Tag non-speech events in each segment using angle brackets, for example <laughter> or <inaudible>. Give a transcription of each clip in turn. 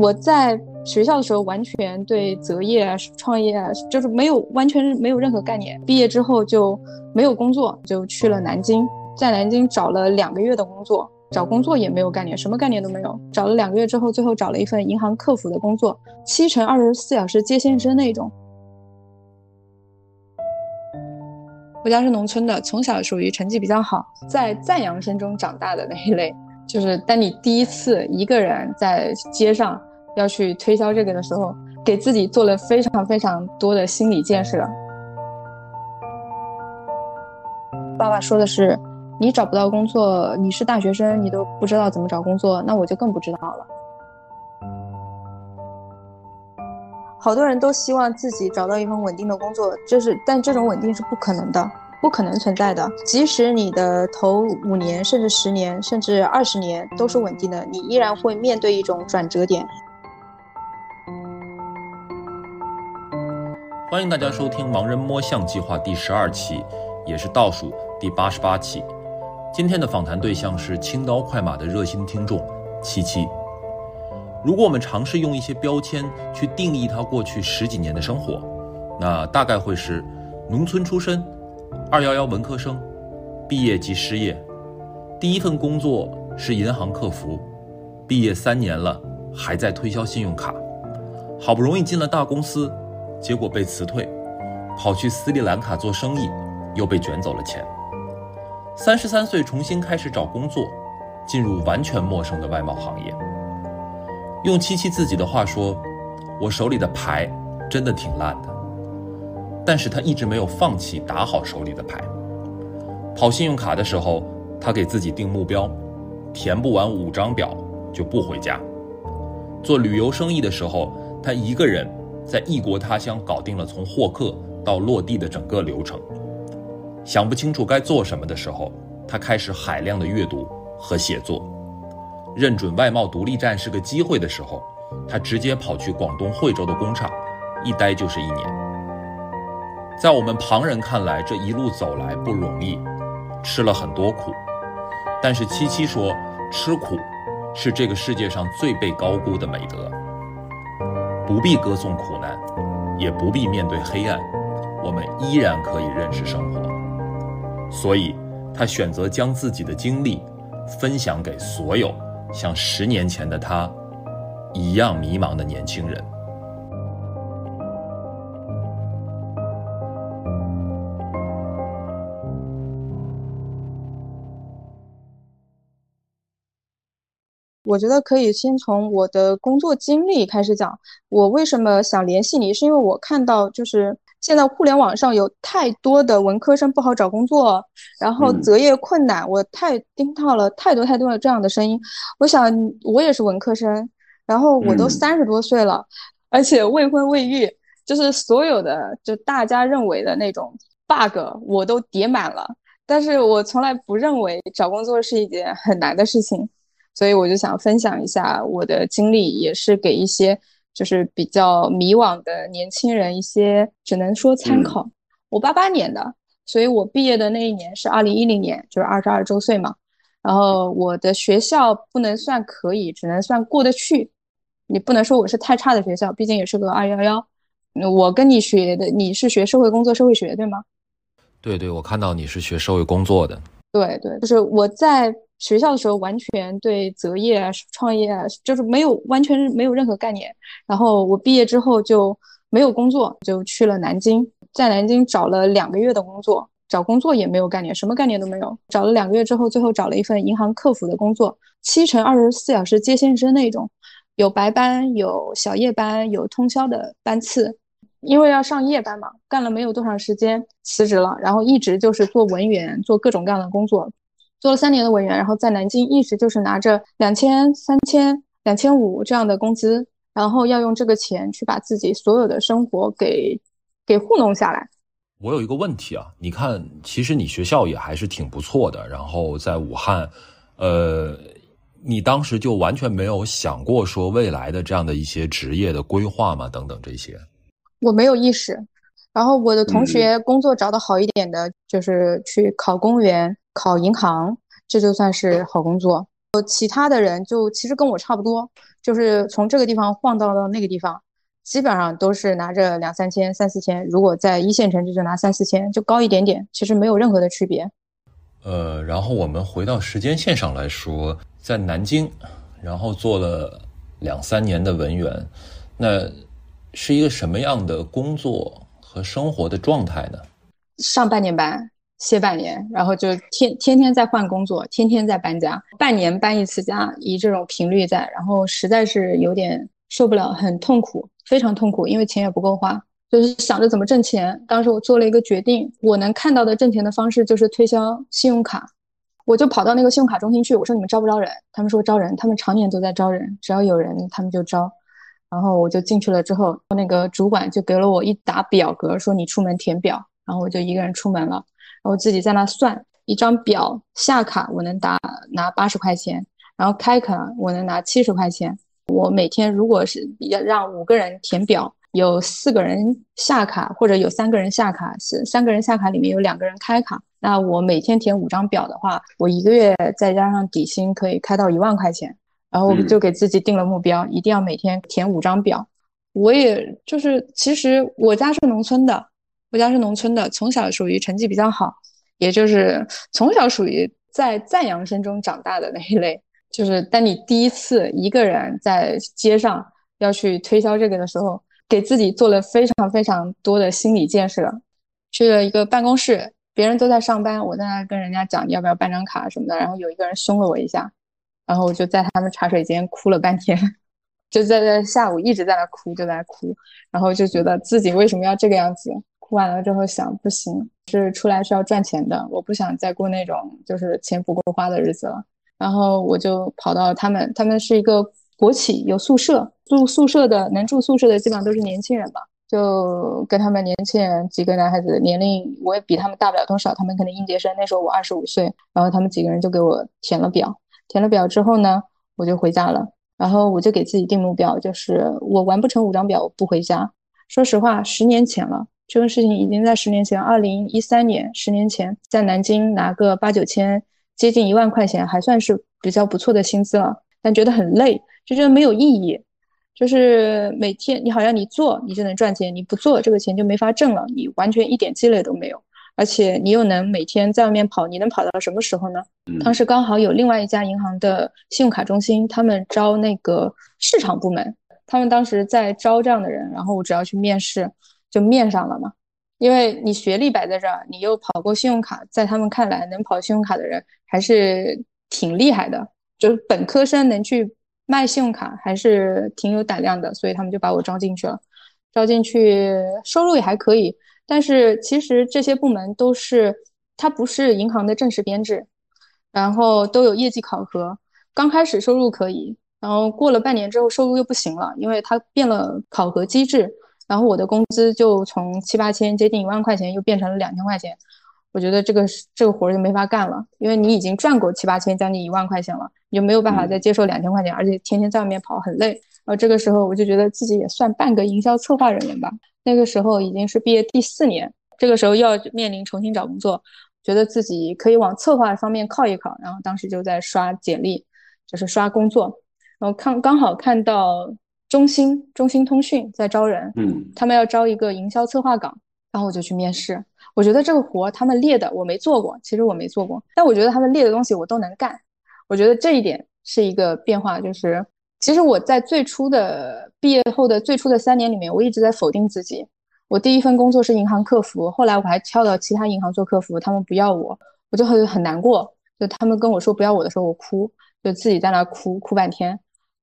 我在学校的时候，完全对择业啊、创业啊，就是没有完全没有任何概念。毕业之后就没有工作，就去了南京，在南京找了两个月的工作，找工作也没有概念，什么概念都没有。找了两个月之后，最后找了一份银行客服的工作，七乘二十四小时接线生那种。我家是农村的，从小属于成绩比较好，在赞扬声中长大的那一类。就是当你第一次一个人在街上要去推销这个的时候，给自己做了非常非常多的心理建设。爸爸说的是，你找不到工作，你是大学生，你都不知道怎么找工作，那我就更不知道了。好多人都希望自己找到一份稳定的工作，这是但这种稳定是不可能的。不可能存在的。即使你的头五年，甚至十年，甚至二十年都是稳定的，你依然会面对一种转折点。欢迎大家收听《盲人摸象计划》第十二期，也是倒数第八十八期。今天的访谈对象是轻刀快马的热心听众七七。如果我们尝试用一些标签去定义他过去十几年的生活，那大概会是农村出身。二幺幺文科生，毕业即失业，第一份工作是银行客服，毕业三年了还在推销信用卡，好不容易进了大公司，结果被辞退，跑去斯里兰卡做生意，又被卷走了钱。三十三岁重新开始找工作，进入完全陌生的外贸行业。用七七自己的话说，我手里的牌真的挺烂的。但是他一直没有放弃打好手里的牌。跑信用卡的时候，他给自己定目标，填不完五张表就不回家。做旅游生意的时候，他一个人在异国他乡搞定了从获客到落地的整个流程。想不清楚该做什么的时候，他开始海量的阅读和写作。认准外贸独立站是个机会的时候，他直接跑去广东惠州的工厂，一待就是一年。在我们旁人看来，这一路走来不容易，吃了很多苦。但是七七说，吃苦是这个世界上最被高估的美德。不必歌颂苦难，也不必面对黑暗，我们依然可以认识生活。所以，他选择将自己的经历分享给所有像十年前的他一样迷茫的年轻人。我觉得可以先从我的工作经历开始讲。我为什么想联系你，是因为我看到就是现在互联网上有太多的文科生不好找工作，然后择业困难，我太听到了太多太多的这样的声音。我想我也是文科生，然后我都三十多岁了，而且未婚未育，就是所有的就大家认为的那种 bug 我都叠满了，但是我从来不认为找工作是一件很难的事情。所以我就想分享一下我的经历，也是给一些就是比较迷惘的年轻人一些，只能说参考。我八八年的，所以我毕业的那一年是二零一零年，就是二十二周岁嘛。然后我的学校不能算可以，只能算过得去。你不能说我是太差的学校，毕竟也是个二幺幺。我跟你学的，你是学社会工作社会学对吗？对对，我看到你是学社会工作的。对对，就是我在。学校的时候完全对择业啊、创业啊，就是没有完全没有任何概念。然后我毕业之后就没有工作，就去了南京，在南京找了两个月的工作，找工作也没有概念，什么概念都没有。找了两个月之后，最后找了一份银行客服的工作，七乘二十四小时接线生那种，有白班、有小夜班、有通宵的班次。因为要上夜班嘛，干了没有多长时间辞职了，然后一直就是做文员，做各种各样的工作。做了三年的文员，然后在南京一直就是拿着两千、三千、两千五这样的工资，然后要用这个钱去把自己所有的生活给给糊弄下来。我有一个问题啊，你看，其实你学校也还是挺不错的，然后在武汉，呃，你当时就完全没有想过说未来的这样的一些职业的规划吗？等等这些，我没有意识。然后我的同学工作找的好一点的，就是去考公务员。考银行，这就算是好工作。其他的人就其实跟我差不多，就是从这个地方晃荡到了那个地方，基本上都是拿着两三千、三四千。如果在一线城市就拿三四千，就高一点点，其实没有任何的区别。呃，然后我们回到时间线上来说，在南京，然后做了两三年的文员，那是一个什么样的工作和生活的状态呢？上半年班。歇半年，然后就天天天在换工作，天天在搬家，半年搬一次家，以这种频率在，然后实在是有点受不了，很痛苦，非常痛苦，因为钱也不够花，就是想着怎么挣钱。当时我做了一个决定，我能看到的挣钱的方式就是推销信用卡，我就跑到那个信用卡中心去，我说你们招不招人？他们说招人，他们常年都在招人，只要有人他们就招。然后我就进去了之后，那个主管就给了我一沓表格，说你出门填表，然后我就一个人出门了。然后自己在那算一张表下卡，我能打拿八十块钱，然后开卡我能拿七十块钱。我每天如果是要让五个人填表，有四个人下卡或者有三个人下卡，是三个人下卡里面有两个人开卡，那我每天填五张表的话，我一个月再加上底薪可以开到一万块钱。然后我就给自己定了目标，一定要每天填五张表。我也就是其实我家是农村的。我家是农村的，从小属于成绩比较好，也就是从小属于在赞扬声中长大的那一类。就是当你第一次一个人在街上要去推销这个的时候，给自己做了非常非常多的心理建设。去了一个办公室，别人都在上班，我在那跟人家讲你要不要办张卡什么的，然后有一个人凶了我一下，然后我就在他们茶水间哭了半天，<laughs> 就在在下午一直在那哭，就在那哭，然后就觉得自己为什么要这个样子。哭完了之后想，不行，是出来是要赚钱的，我不想再过那种就是钱不够花的日子了。然后我就跑到他们，他们是一个国企，有宿舍，住宿舍的能住宿舍的基本上都是年轻人吧，就跟他们年轻人几个男孩子年龄我也比他们大不了多少，他们可能应届生，那时候我二十五岁，然后他们几个人就给我填了表，填了表之后呢，我就回家了，然后我就给自己定目标，就是我完不成五张表我不回家。说实话，十年前了。这个事情已经在十年前，二零一三年，十年前在南京拿个八九千，接近一万块钱，还算是比较不错的薪资了。但觉得很累，就觉得没有意义。就是每天你好像你做你就能赚钱，你不做这个钱就没法挣了，你完全一点积累都没有。而且你又能每天在外面跑，你能跑到什么时候呢？当时刚好有另外一家银行的信用卡中心，他们招那个市场部门，他们当时在招这样的人，然后我只要去面试。就面上了嘛，因为你学历摆在这儿，你又跑过信用卡，在他们看来，能跑信用卡的人还是挺厉害的。就是本科生能去卖信用卡，还是挺有胆量的，所以他们就把我招进去了。招进去，收入也还可以，但是其实这些部门都是，它不是银行的正式编制，然后都有业绩考核。刚开始收入可以，然后过了半年之后，收入又不行了，因为它变了考核机制。然后我的工资就从七八千接近一万块钱，又变成了两千块钱。我觉得这个这个活儿就没法干了，因为你已经赚过七八千，将近一万块钱了，你就没有办法再接受两千块钱，而且天天在外面跑很累。然后这个时候我就觉得自己也算半个营销策划人员吧。那个时候已经是毕业第四年，这个时候要面临重新找工作，觉得自己可以往策划方面靠一靠。然后当时就在刷简历，就是刷工作，然后看刚好看到。中兴中兴通讯在招人，嗯，他们要招一个营销策划岗，然后我就去面试。我觉得这个活他们列的我没做过，其实我没做过，但我觉得他们列的东西我都能干。我觉得这一点是一个变化，就是其实我在最初的毕业后的最初的三年里面，我一直在否定自己。我第一份工作是银行客服，后来我还跳到其他银行做客服，他们不要我，我就很很难过。就他们跟我说不要我的时候，我哭，就自己在那哭哭半天。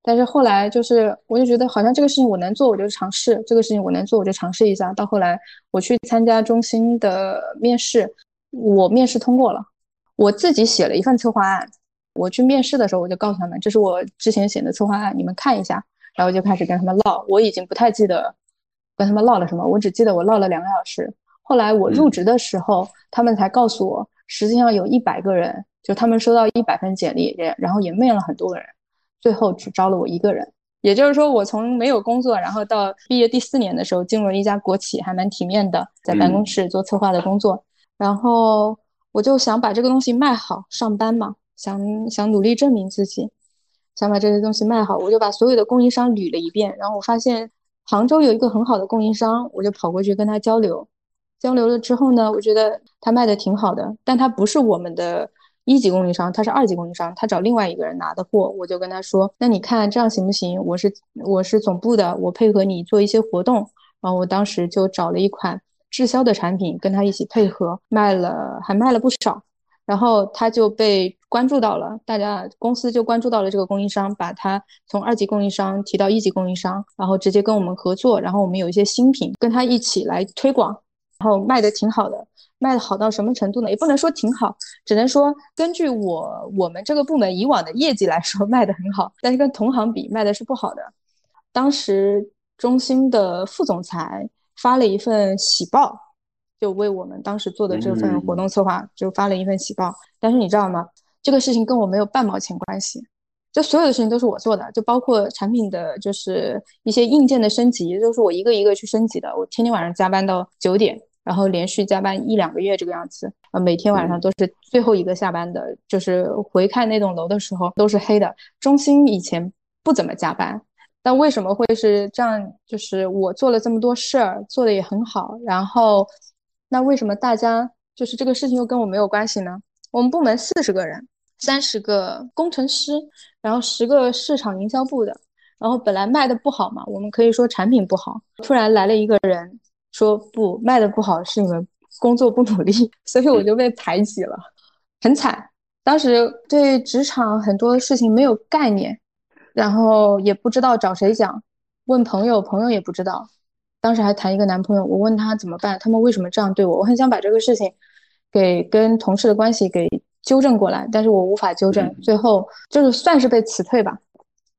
但是后来就是，我就觉得好像这个事情我能做，我就尝试；这个事情我能做，我就尝试一下。到后来我去参加中心的面试，我面试通过了。我自己写了一份策划案，我去面试的时候，我就告诉他们，这是我之前写的策划案，你们看一下。然后就开始跟他们唠，我已经不太记得跟他们唠了什么，我只记得我唠了两个小时。后来我入职的时候，他们才告诉我，实际上有一百个人，就他们收到一百份简历，然后也面了很多个人。最后只招了我一个人，也就是说，我从没有工作，然后到毕业第四年的时候，进入了一家国企，还蛮体面的，在办公室做策划的工作。然后我就想把这个东西卖好，上班嘛。想想努力证明自己，想把这些东西卖好，我就把所有的供应商捋了一遍，然后我发现杭州有一个很好的供应商，我就跑过去跟他交流。交流了之后呢，我觉得他卖的挺好的，但他不是我们的一级供应商，他是二级供应商，他找另外一个人拿的货。我就跟他说：“那你看这样行不行？我是我是总部的，我配合你做一些活动。”然后我当时就找了一款滞销的产品跟他一起配合，卖了还卖了不少。然后他就被关注到了，大家公司就关注到了这个供应商，把他从二级供应商提到一级供应商，然后直接跟我们合作。然后我们有一些新品跟他一起来推广。然后卖的挺好的，卖的好到什么程度呢？也不能说挺好，只能说根据我我们这个部门以往的业绩来说，<laughs> 卖的很好。但是跟同行比，卖的是不好的。当时中心的副总裁发了一份喜报，就为我们当时做的这份活动策划就发了一份喜报。但是你知道吗？这个事情跟我没有半毛钱关系，就所有的事情都是我做的，就包括产品的就是一些硬件的升级，都是我一个一个去升级的。我天天晚上加班到九点。然后连续加班一两个月这个样子，呃，每天晚上都是最后一个下班的，就是回看那栋楼的时候都是黑的。中心以前不怎么加班，但为什么会是这样？就是我做了这么多事儿，做的也很好，然后那为什么大家就是这个事情又跟我没有关系呢？我们部门四十个人，三十个工程师，然后十个市场营销部的，然后本来卖的不好嘛，我们可以说产品不好，突然来了一个人。说不卖的不好是你们工作不努力，<laughs> 所以我就被排挤了，很惨。当时对职场很多事情没有概念，然后也不知道找谁讲，问朋友，朋友也不知道。当时还谈一个男朋友，我问他怎么办，他们为什么这样对我？我很想把这个事情给跟同事的关系给纠正过来，但是我无法纠正，最后就是算是被辞退吧。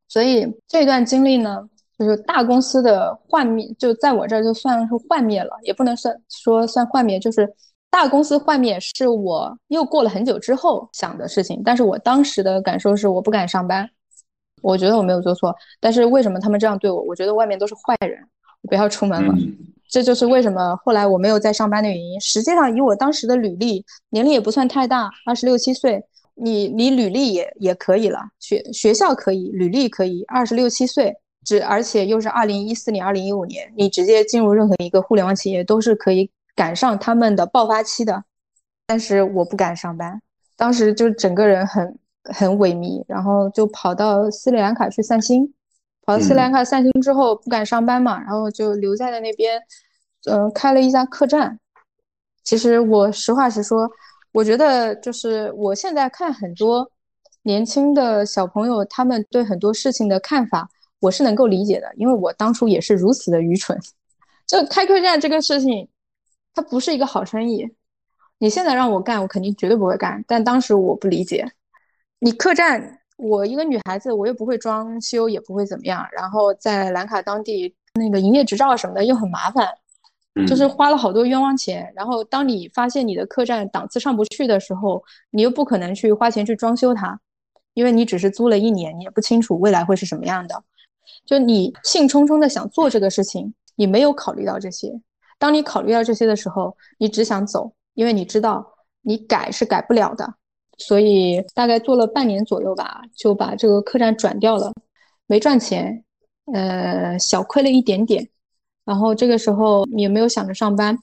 所以这段经历呢？就是大公司的幻灭，就在我这儿就算是幻灭了，也不能算说算幻灭，就是大公司幻灭是我又过了很久之后想的事情。但是我当时的感受是我不敢上班，我觉得我没有做错，但是为什么他们这样对我？我觉得外面都是坏人，我不要出门了。这就是为什么后来我没有再上班的原因。实际上以我当时的履历，年龄也不算太大，二十六七岁，你你履历也也可以了，学学校可以，履历可以，二十六七岁。只而且又是二零一四年、二零一五年，你直接进入任何一个互联网企业都是可以赶上他们的爆发期的。但是我不敢上班，当时就整个人很很萎靡，然后就跑到斯里兰卡去散心。跑到斯里兰卡散心之后不敢上班嘛，然后就留在了那边，嗯，开了一家客栈。其实我实话实说，我觉得就是我现在看很多年轻的小朋友，他们对很多事情的看法。我是能够理解的，因为我当初也是如此的愚蠢。就开客栈这个事情，它不是一个好生意。你现在让我干，我肯定绝对不会干。但当时我不理解，你客栈，我一个女孩子，我又不会装修，也不会怎么样。然后在兰卡当地那个营业执照什么的又很麻烦，就是花了好多冤枉钱。然后当你发现你的客栈档次上不去的时候，你又不可能去花钱去装修它，因为你只是租了一年，你也不清楚未来会是什么样的。就你兴冲冲的想做这个事情，你没有考虑到这些。当你考虑到这些的时候，你只想走，因为你知道你改是改不了的。所以大概做了半年左右吧，就把这个客栈转掉了，没赚钱，呃，小亏了一点点。然后这个时候也没有想着上班，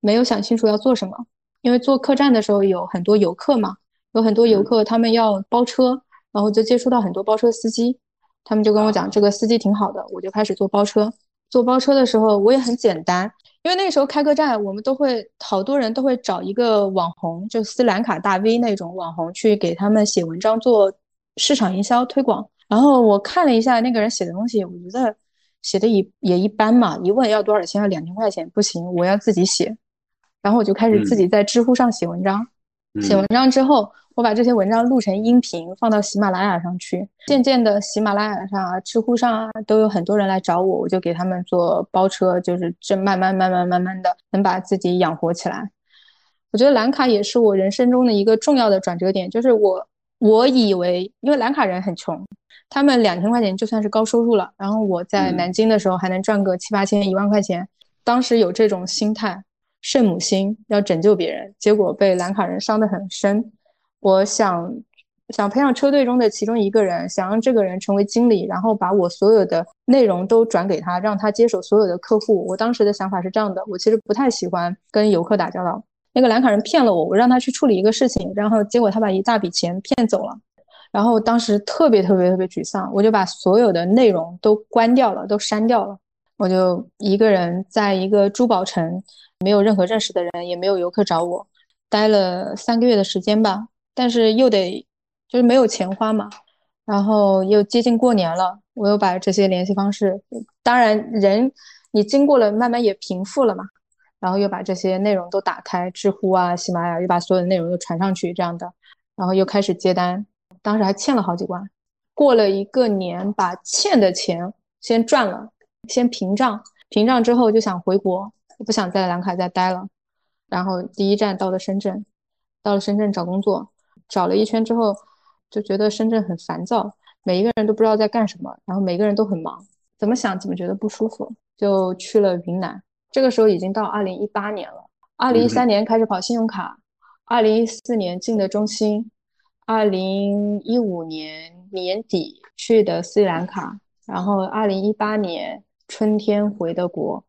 没有想清楚要做什么，因为做客栈的时候有很多游客嘛，有很多游客他们要包车，然后就接触到很多包车司机。他们就跟我讲，这个司机挺好的，我就开始做包车。做包车的时候，我也很简单，因为那时候开客栈，我们都会好多人都会找一个网红，就斯兰卡大 V 那种网红去给他们写文章做市场营销推广。然后我看了一下那个人写的东西，我觉得写的也也一般嘛。一问要多少钱，要两千块钱，不行，我要自己写。然后我就开始自己在知乎上写文章。写文章之后。我把这些文章录成音频，放到喜马拉雅上去。渐渐的，喜马拉雅上啊、知乎上啊，都有很多人来找我，我就给他们做包车，就是这慢慢、慢慢、慢慢的能把自己养活起来。我觉得兰卡也是我人生中的一个重要的转折点，就是我我以为，因为兰卡人很穷，他们两千块钱就算是高收入了。然后我在南京的时候还能赚个七八千、一万块钱，当时有这种心态，圣母心要拯救别人，结果被兰卡人伤得很深。我想想培养车队中的其中一个人，想让这个人成为经理，然后把我所有的内容都转给他，让他接手所有的客户。我当时的想法是这样的：我其实不太喜欢跟游客打交道。那个兰卡人骗了我，我让他去处理一个事情，然后结果他把一大笔钱骗走了。然后当时特别特别特别沮丧，我就把所有的内容都关掉了，都删掉了。我就一个人在一个珠宝城，没有任何认识的人，也没有游客找我，待了三个月的时间吧。但是又得。就是没有钱花嘛，然后又接近过年了，我又把这些联系方式，当然人你经过了慢慢也平复了嘛，然后又把这些内容都打开，知乎啊、喜马拉雅，又把所有的内容都传上去，这样的，然后又开始接单，当时还欠了好几万，过了一个年，把欠的钱先赚了，先平账，平账之后就想回国，我不想在兰卡再待了，然后第一站到了深圳，到了深圳找工作，找了一圈之后。就觉得深圳很烦躁，每一个人都不知道在干什么，然后每个人都很忙，怎么想怎么觉得不舒服，就去了云南。这个时候已经到二零一八年了，二零一三年开始跑信用卡，二零一四年进的中心，二零一五年年底去的斯里兰卡，然后二零一八年春天回的国，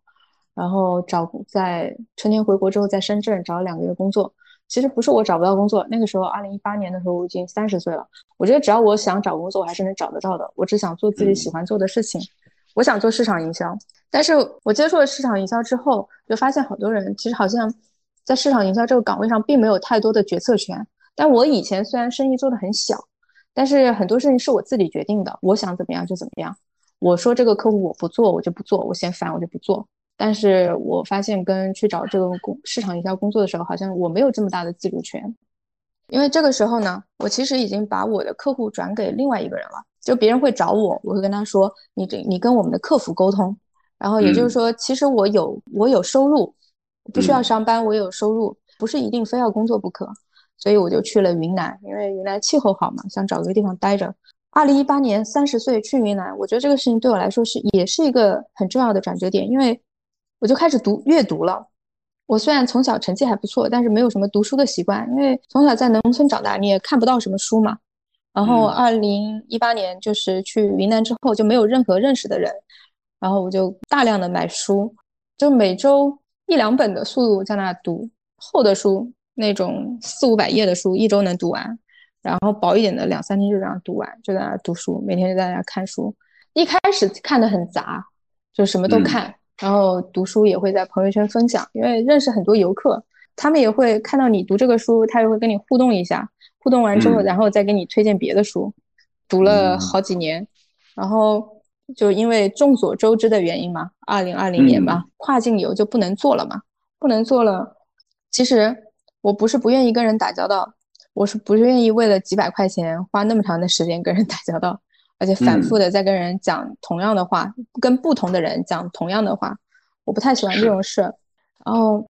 然后找在春天回国之后在深圳找了两个月工作。其实不是我找不到工作，那个时候二零一八年的时候我已经三十岁了。我觉得只要我想找工作，我还是能找得到的。我只想做自己喜欢做的事情。我想做市场营销，但是我接触了市场营销之后，就发现好多人其实好像在市场营销这个岗位上并没有太多的决策权。但我以前虽然生意做得很小，但是很多事情是我自己决定的，我想怎么样就怎么样。我说这个客户我不做，我就不做；我嫌烦，我就不做。但是我发现跟去找这个工市场营销工作的时候，好像我没有这么大的自主权，因为这个时候呢，我其实已经把我的客户转给另外一个人了。就别人会找我，我会跟他说：“你这你跟我们的客服沟通。”然后也就是说，其实我有我有收入，不需要上班，我有收入，不是一定非要工作不可。所以我就去了云南，因为云南气候好嘛，想找个地方待着。二零一八年三十岁去云南，我觉得这个事情对我来说是也是一个很重要的转折点，因为。我就开始读阅读了。我虽然从小成绩还不错，但是没有什么读书的习惯，因为从小在农村长大，你也看不到什么书嘛。然后二零一八年就是去云南之后，就没有任何认识的人，然后我就大量的买书，就每周一两本的速度在那读，厚的书那种四五百页的书，一周能读完，然后薄一点的两三天就这样读完，就在那读书，每天就在那看书。一开始看的很杂，就什么都看。然后读书也会在朋友圈分享，因为认识很多游客，他们也会看到你读这个书，他也会跟你互动一下。互动完之后，然后再给你推荐别的书。读了好几年，然后就因为众所周知的原因嘛，二零二零年吧，跨境游就不能做了嘛，不能做了。其实我不是不愿意跟人打交道，我是不愿意为了几百块钱花那么长的时间跟人打交道。而且反复的在跟人讲同样的话，跟不同的人讲同样的话，我不太喜欢这种事。然后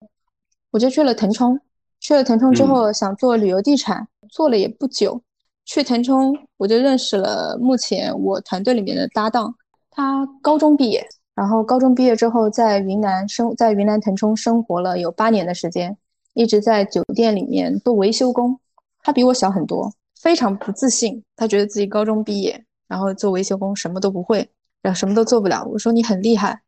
我就去了腾冲，去了腾冲之后想做旅游地产，做了也不久，去腾冲我就认识了目前我团队里面的搭档，他高中毕业，然后高中毕业之后在云南生在云南腾冲生活了有八年的时间，一直在酒店里面做维修工。他比我小很多，非常不自信，他觉得自己高中毕业。然后做维修工什么都不会，然后什么都做不了。我说你很厉害，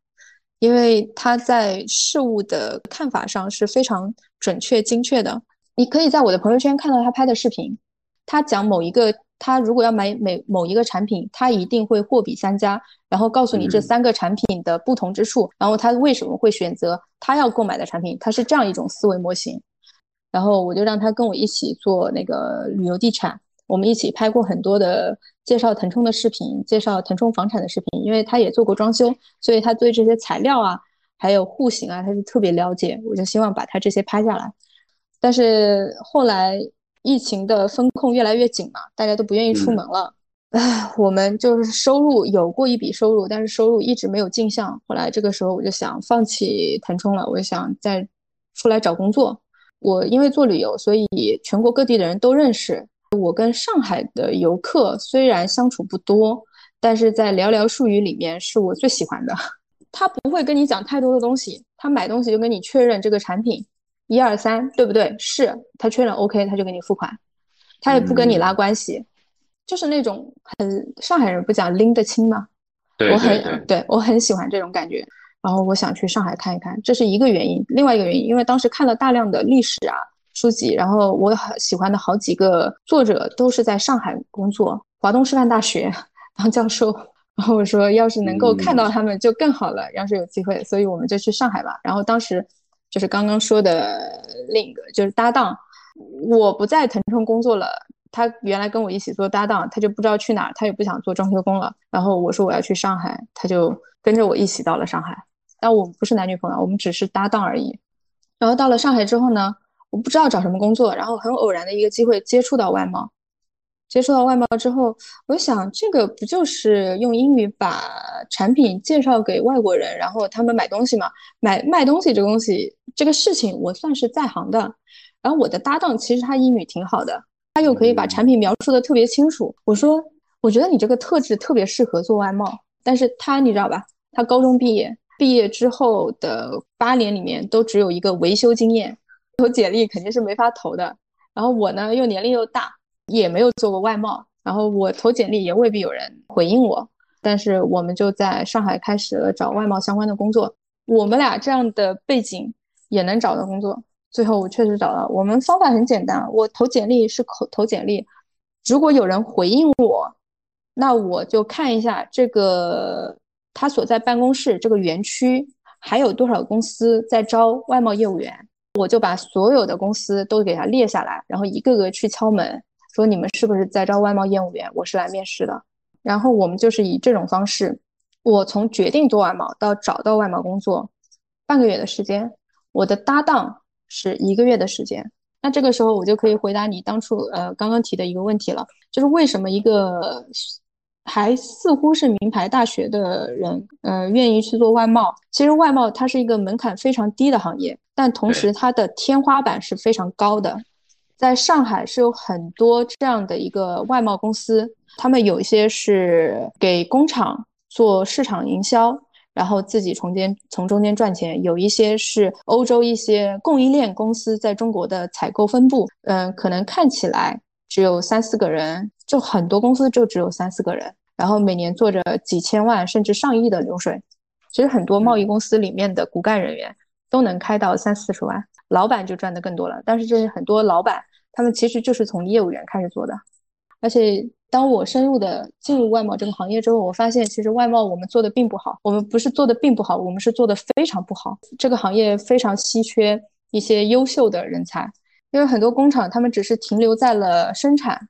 因为他在事物的看法上是非常准确精确的。你可以在我的朋友圈看到他拍的视频，他讲某一个，他如果要买每某一个产品，他一定会货比三家，然后告诉你这三个产品的不同之处，然后他为什么会选择他要购买的产品，他是这样一种思维模型。然后我就让他跟我一起做那个旅游地产。我们一起拍过很多的介绍腾冲的视频，介绍腾冲房产的视频，因为他也做过装修，所以他对这些材料啊，还有户型啊，他是特别了解。我就希望把他这些拍下来。但是后来疫情的风控越来越紧嘛，大家都不愿意出门了。唉，我们就是收入有过一笔收入，但是收入一直没有进项。后来这个时候我就想放弃腾冲了，我就想再出来找工作。我因为做旅游，所以全国各地的人都认识。我跟上海的游客虽然相处不多，但是在寥寥数语里面是我最喜欢的。他不会跟你讲太多的东西，他买东西就跟你确认这个产品一二三对不对？是他确认 OK，他就给你付款，他也不跟你拉关系，就是那种很上海人不讲拎得清吗？对，我很对我很喜欢这种感觉。然后我想去上海看一看，这是一个原因。另外一个原因，因为当时看了大量的历史啊书籍，然后我很喜欢的好几个作者都是在上海工作，华东师范大学当教授。然后我说，要是能够看到他们就更好了。要是有机会，所以我们就去上海吧。然后当时就是刚刚说的另一个就是搭档，我不在腾冲工作了，他原来跟我一起做搭档，他就不知道去哪儿，他也不想做装修工了。然后我说我要去上海，他就跟着我一起到了上海。但我们不是男女朋友，我们只是搭档而已。然后到了上海之后呢，我不知道找什么工作，然后很偶然的一个机会接触到外贸。接触到外贸之后，我想这个不就是用英语把产品介绍给外国人，然后他们买东西嘛？买卖东西这个东西，这个事情我算是在行的。然后我的搭档其实他英语挺好的，他又可以把产品描述的特别清楚。我说，我觉得你这个特质特别适合做外贸。但是他你知道吧？他高中毕业。毕业之后的八年里面都只有一个维修经验，投简历肯定是没法投的。然后我呢又年龄又大，也没有做过外贸，然后我投简历也未必有人回应我。但是我们就在上海开始了找外贸相关的工作。我们俩这样的背景也能找到工作，最后我确实找到。我们方法很简单，我投简历是口投简历，如果有人回应我，那我就看一下这个。他所在办公室这个园区还有多少公司在招外贸业务员？我就把所有的公司都给他列下来，然后一个个去敲门，说你们是不是在招外贸业务员？我是来面试的。然后我们就是以这种方式，我从决定做外贸到找到外贸工作，半个月的时间，我的搭档是一个月的时间。那这个时候我就可以回答你当初呃刚刚提的一个问题了，就是为什么一个。还似乎是名牌大学的人，呃，愿意去做外贸。其实外贸它是一个门槛非常低的行业，但同时它的天花板是非常高的。在上海是有很多这样的一个外贸公司，他们有一些是给工厂做市场营销，然后自己从间从中间赚钱；有一些是欧洲一些供应链公司在中国的采购分部，嗯，可能看起来只有三四个人。就很多公司就只有三四个人，然后每年做着几千万甚至上亿的流水。其实很多贸易公司里面的骨干人员都能开到三四十万，老板就赚的更多了。但是这些很多老板，他们其实就是从业务员开始做的。而且当我深入的进入外贸这个行业之后，我发现其实外贸我们做的并不好。我们不是做的并不好，我们是做的非常不好。这个行业非常稀缺一些优秀的人才，因为很多工厂他们只是停留在了生产。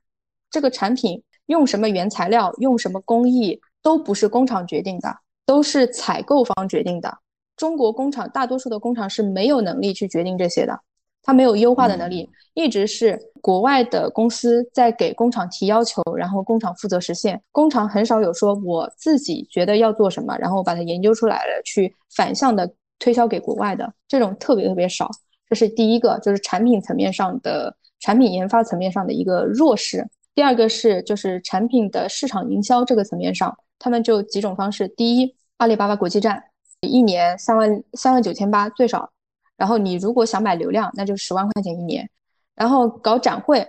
这个产品用什么原材料，用什么工艺，都不是工厂决定的，都是采购方决定的。中国工厂大多数的工厂是没有能力去决定这些的，它没有优化的能力，一直是国外的公司在给工厂提要求，然后工厂负责实现。工厂很少有说我自己觉得要做什么，然后把它研究出来了去反向的推销给国外的，这种特别特别少。这是第一个，就是产品层面上的产品研发层面上的一个弱势。第二个是就是产品的市场营销这个层面上，他们就几种方式。第一，阿里巴巴国际站，一年三万三万九千八最少。然后你如果想买流量，那就十万块钱一年。然后搞展会，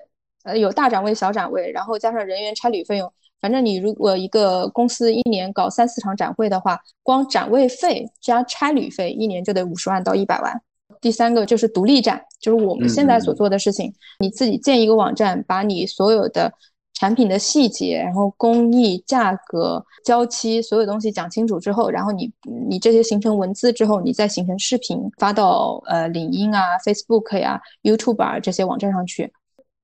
呃，有大展位、小展位，然后加上人员差旅费用，反正你如果一个公司一年搞三四场展会的话，光展位费加差旅费，一年就得五十万到一百万。第三个就是独立站，就是我们现在所做的事情。你自己建一个网站，把你所有的产品的细节，然后工艺、价格、交期所有东西讲清楚之后，然后你你这些形成文字之后，你再形成视频发到呃领英啊、Facebook 呀、YouTube 啊这些网站上去。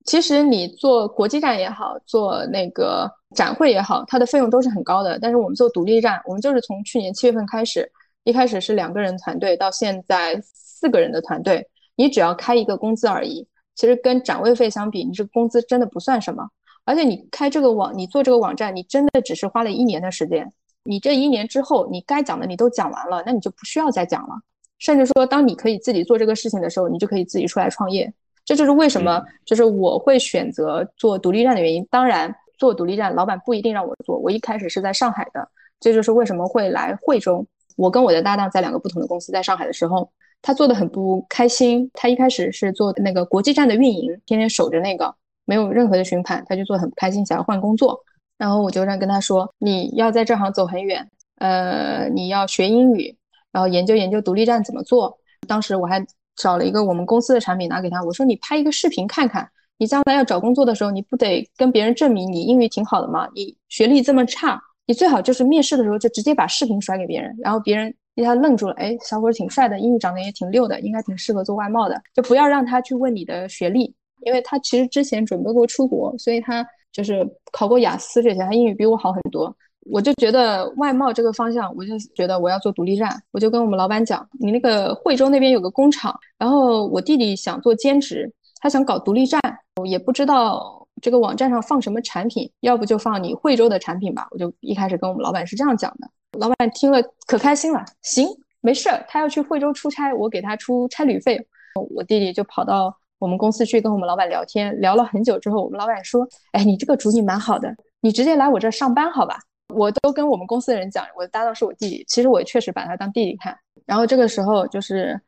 其实你做国际站也好，做那个展会也好，它的费用都是很高的。但是我们做独立站，我们就是从去年七月份开始，一开始是两个人团队，到现在。四个人的团队，你只要开一个工资而已。其实跟展位费相比，你这个工资真的不算什么。而且你开这个网，你做这个网站，你真的只是花了一年的时间。你这一年之后，你该讲的你都讲完了，那你就不需要再讲了。甚至说，当你可以自己做这个事情的时候，你就可以自己出来创业。这就是为什么，就是我会选择做独立站的原因。当然，做独立站，老板不一定让我做。我一开始是在上海的，这就是为什么会来惠州。我跟我的搭档在两个不同的公司，在上海的时候。他做的很不开心。他一开始是做那个国际站的运营，天天守着那个，没有任何的询盘，他就做的很不开心，想要换工作。然后我就让跟他说，你要在这行走很远，呃，你要学英语，然后研究研究独立站怎么做。当时我还找了一个我们公司的产品拿给他，我说你拍一个视频看看，你将来要找工作的时候，你不得跟别人证明你英语挺好的吗？你学历这么差，你最好就是面试的时候就直接把视频甩给别人，然后别人一下愣住了，哎，小伙挺帅的，英语长得也挺溜的，应该挺适合做外贸的，就不要让他去问你的学历，因为他其实之前准备过出国，所以他。就是考过雅思这些，他英语比我好很多。我就觉得外贸这个方向，我就觉得我要做独立站。我就跟我们老板讲，你那个惠州那边有个工厂，然后我弟弟想做兼职，他想搞独立站，也不知道这个网站上放什么产品，要不就放你惠州的产品吧。我就一开始跟我们老板是这样讲的，老板听了可开心了，行，没事儿，他要去惠州出差，我给他出差旅费。我弟弟就跑到。我们公司去跟我们老板聊天，聊了很久之后，我们老板说：“哎，你这个主意蛮好的，你直接来我这上班好吧？”我都跟我们公司的人讲，我的搭档是我弟弟，其实我确实把他当弟弟看。然后这个时候，就是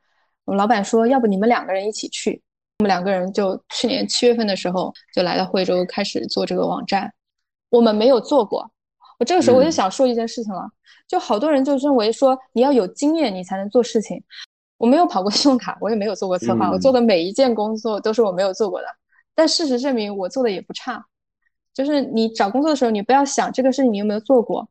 我们老板说：“要不你们两个人一起去？”我们两个人就去年七月份的时候就来到惠州，开始做这个网站。我们没有做过，我这个时候我就想说一件事情了，就好多人就认为说你要有经验你才能做事情。我没有跑过 <laughs> 信用卡，我也没有做过策划，我做的每一件工作都是我没有做过的。但事实证明，我做的也不差。就是你找工作的时候，你不要想这个事情你有没有做过，